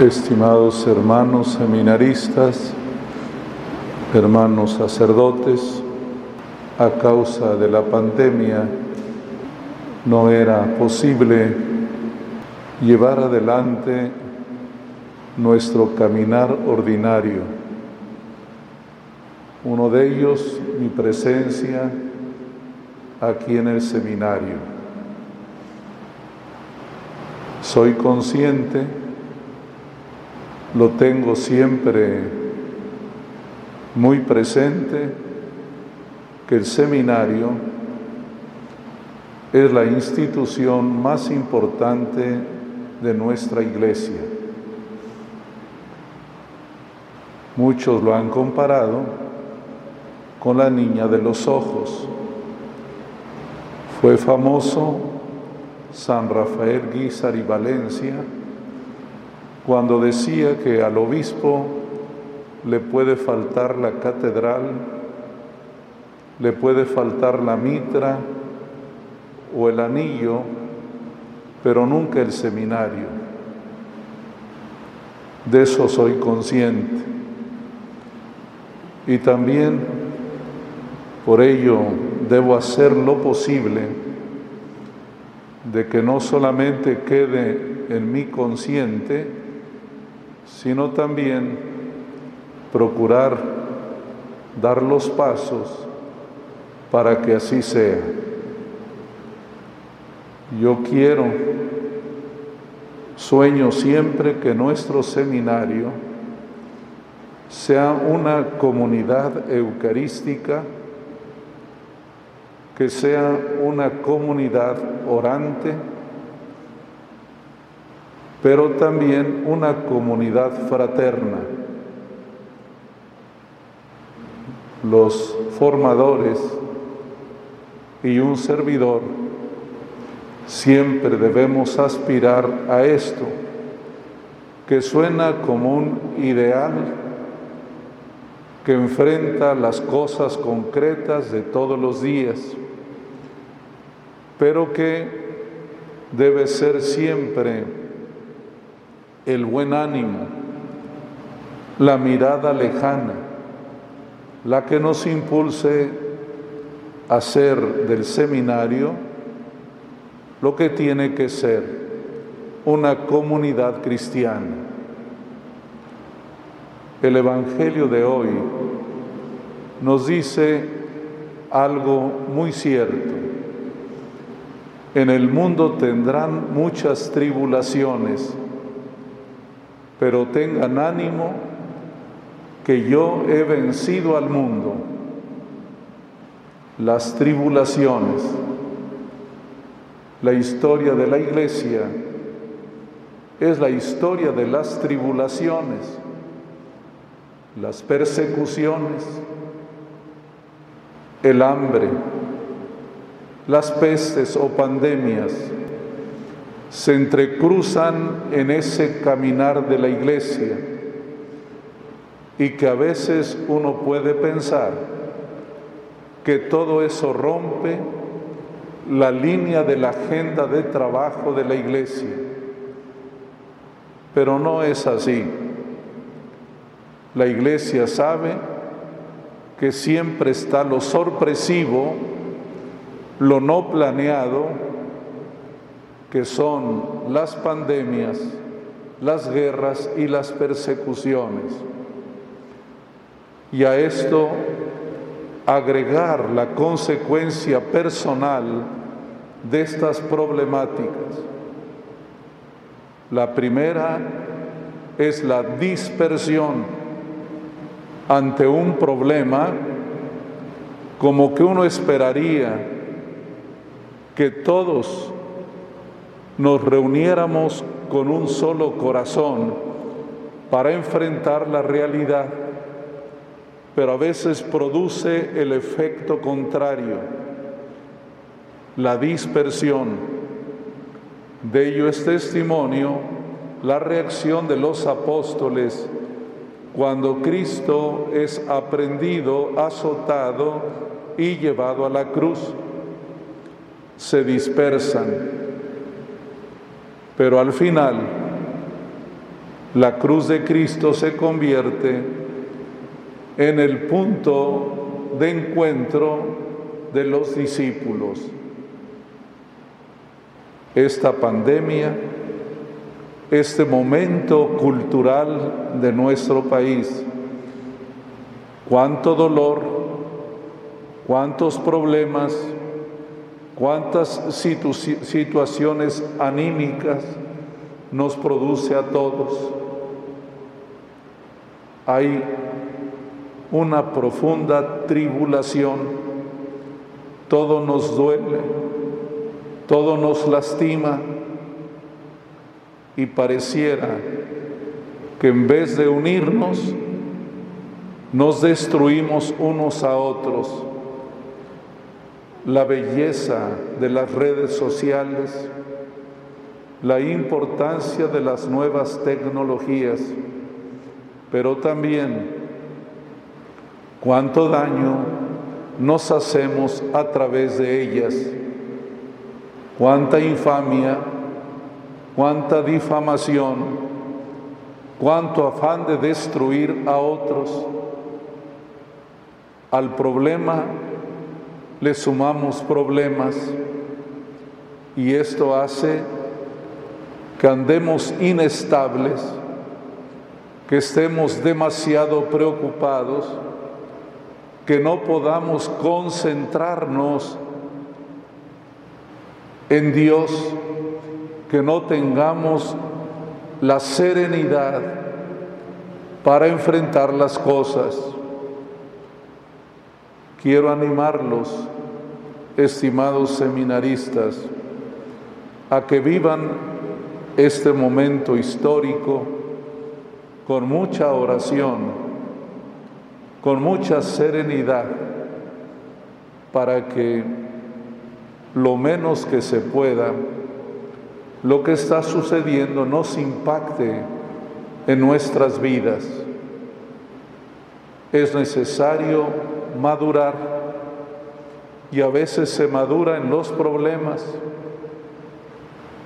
estimados hermanos seminaristas, hermanos sacerdotes, a causa de la pandemia no era posible llevar adelante nuestro caminar ordinario. Uno de ellos, mi presencia aquí en el seminario. Soy consciente lo tengo siempre muy presente, que el seminario es la institución más importante de nuestra iglesia. Muchos lo han comparado con la niña de los ojos. Fue famoso San Rafael Guizar y Valencia, cuando decía que al obispo le puede faltar la catedral, le puede faltar la mitra o el anillo, pero nunca el seminario. De eso soy consciente. Y también por ello debo hacer lo posible de que no solamente quede en mi consciente, sino también procurar dar los pasos para que así sea. Yo quiero, sueño siempre que nuestro seminario sea una comunidad eucarística, que sea una comunidad orante, pero también una comunidad fraterna. Los formadores y un servidor siempre debemos aspirar a esto, que suena como un ideal que enfrenta las cosas concretas de todos los días, pero que debe ser siempre el buen ánimo, la mirada lejana, la que nos impulse a hacer del seminario lo que tiene que ser una comunidad cristiana. El Evangelio de hoy nos dice algo muy cierto. En el mundo tendrán muchas tribulaciones pero tengan ánimo que yo he vencido al mundo. Las tribulaciones, la historia de la iglesia es la historia de las tribulaciones, las persecuciones, el hambre, las pestes o pandemias se entrecruzan en ese caminar de la iglesia y que a veces uno puede pensar que todo eso rompe la línea de la agenda de trabajo de la iglesia. Pero no es así. La iglesia sabe que siempre está lo sorpresivo, lo no planeado, que son las pandemias, las guerras y las persecuciones. Y a esto agregar la consecuencia personal de estas problemáticas. La primera es la dispersión ante un problema como que uno esperaría que todos nos reuniéramos con un solo corazón para enfrentar la realidad, pero a veces produce el efecto contrario, la dispersión. De ello es testimonio la reacción de los apóstoles cuando Cristo es aprendido, azotado y llevado a la cruz. Se dispersan pero al final la cruz de Cristo se convierte en el punto de encuentro de los discípulos. Esta pandemia, este momento cultural de nuestro país, cuánto dolor, cuántos problemas, cuántas situaciones anímicas nos produce a todos. Hay una profunda tribulación, todo nos duele, todo nos lastima y pareciera que en vez de unirnos, nos destruimos unos a otros. La belleza de las redes sociales, la importancia de las nuevas tecnologías, pero también cuánto daño nos hacemos a través de ellas, cuánta infamia, cuánta difamación, cuánto afán de destruir a otros al problema le sumamos problemas y esto hace que andemos inestables, que estemos demasiado preocupados, que no podamos concentrarnos en Dios, que no tengamos la serenidad para enfrentar las cosas. Quiero animarlos, estimados seminaristas, a que vivan este momento histórico con mucha oración, con mucha serenidad, para que lo menos que se pueda, lo que está sucediendo nos impacte en nuestras vidas. Es necesario madurar y a veces se madura en los problemas.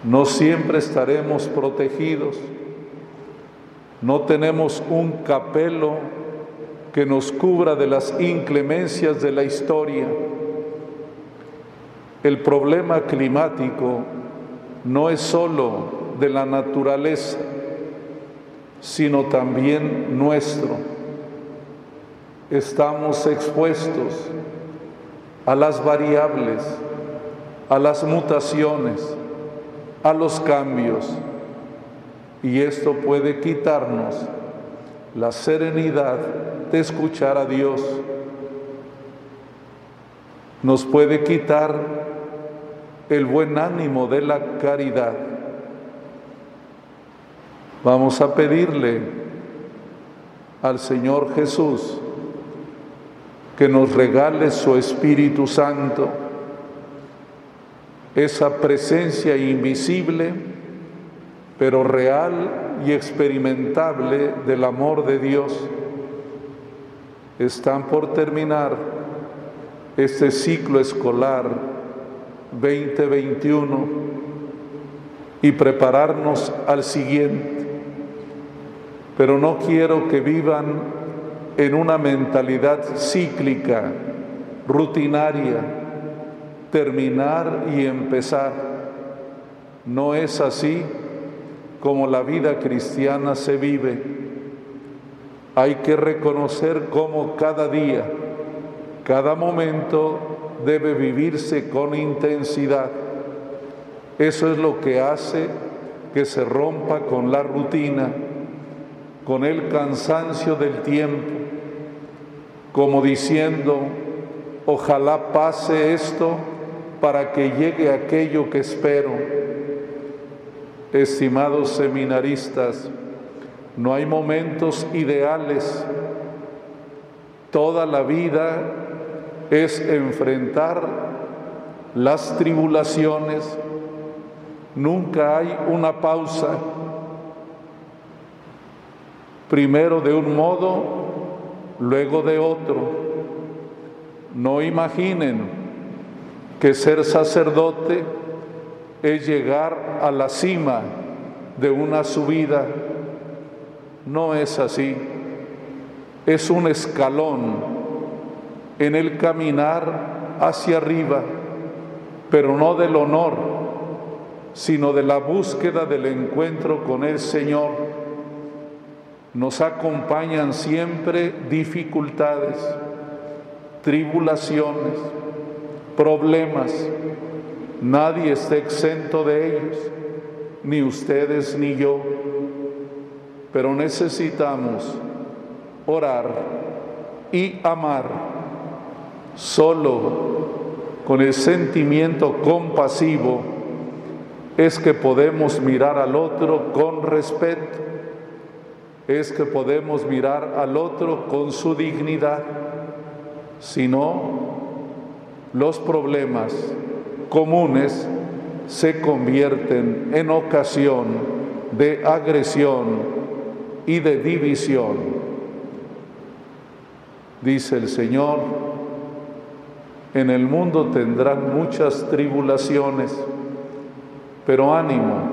No siempre estaremos protegidos. No tenemos un capelo que nos cubra de las inclemencias de la historia. El problema climático no es sólo de la naturaleza, sino también nuestro estamos expuestos a las variables, a las mutaciones, a los cambios. Y esto puede quitarnos la serenidad de escuchar a Dios. Nos puede quitar el buen ánimo de la caridad. Vamos a pedirle al Señor Jesús que nos regale su Espíritu Santo, esa presencia invisible, pero real y experimentable del amor de Dios. Están por terminar este ciclo escolar 2021 y prepararnos al siguiente. Pero no quiero que vivan en una mentalidad cíclica, rutinaria, terminar y empezar. No es así como la vida cristiana se vive. Hay que reconocer cómo cada día, cada momento debe vivirse con intensidad. Eso es lo que hace que se rompa con la rutina, con el cansancio del tiempo, como diciendo, ojalá pase esto para que llegue aquello que espero. Estimados seminaristas, no hay momentos ideales. Toda la vida es enfrentar las tribulaciones. Nunca hay una pausa. Primero de un modo luego de otro. No imaginen que ser sacerdote es llegar a la cima de una subida. No es así. Es un escalón en el caminar hacia arriba, pero no del honor, sino de la búsqueda del encuentro con el Señor. Nos acompañan siempre dificultades, tribulaciones, problemas. Nadie está exento de ellos, ni ustedes ni yo. Pero necesitamos orar y amar solo con el sentimiento compasivo es que podemos mirar al otro con respeto, es que podemos mirar al otro con su dignidad, si no, los problemas comunes se convierten en ocasión de agresión y de división. Dice el Señor, en el mundo tendrán muchas tribulaciones, pero ánimo,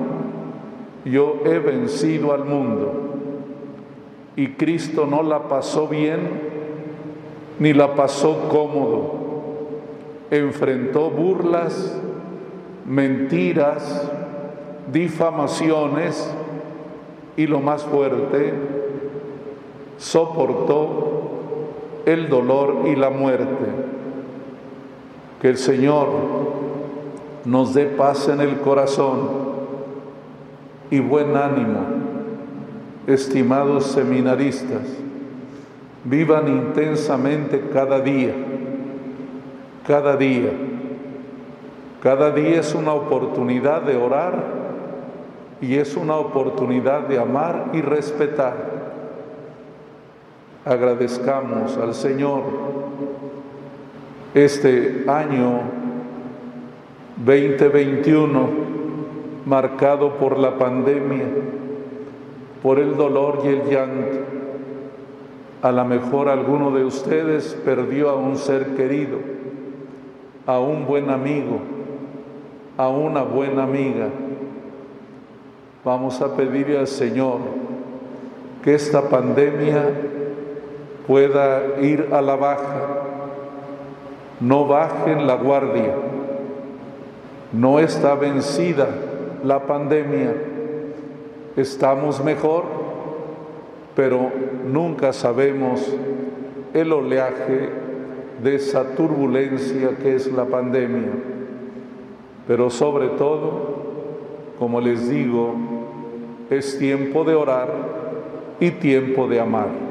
yo he vencido al mundo. Y Cristo no la pasó bien ni la pasó cómodo. Enfrentó burlas, mentiras, difamaciones, y lo más fuerte, soportó el dolor y la muerte. Que el Señor nos dé paz en el corazón y buen ánimo, estimados seminaristas. Vivan intensamente cada día, cada día. Cada día es una oportunidad de orar y es una oportunidad de amar y respetar. Agradezcamos al Señor este año 2021 marcado por la pandemia, por el dolor y el llanto. A lo mejor alguno de ustedes perdió a un ser querido, a un buen amigo, a una buena amiga Vamos a pedirle al Señor que esta pandemia pueda ir a la baja. No bajen la guardia. No está vencida la pandemia. Estamos mejor, pero nunca sabemos el oleaje de esa turbulencia que es la pandemia. Pero sobre todo, como les digo, es tiempo de orar y tiempo de amar.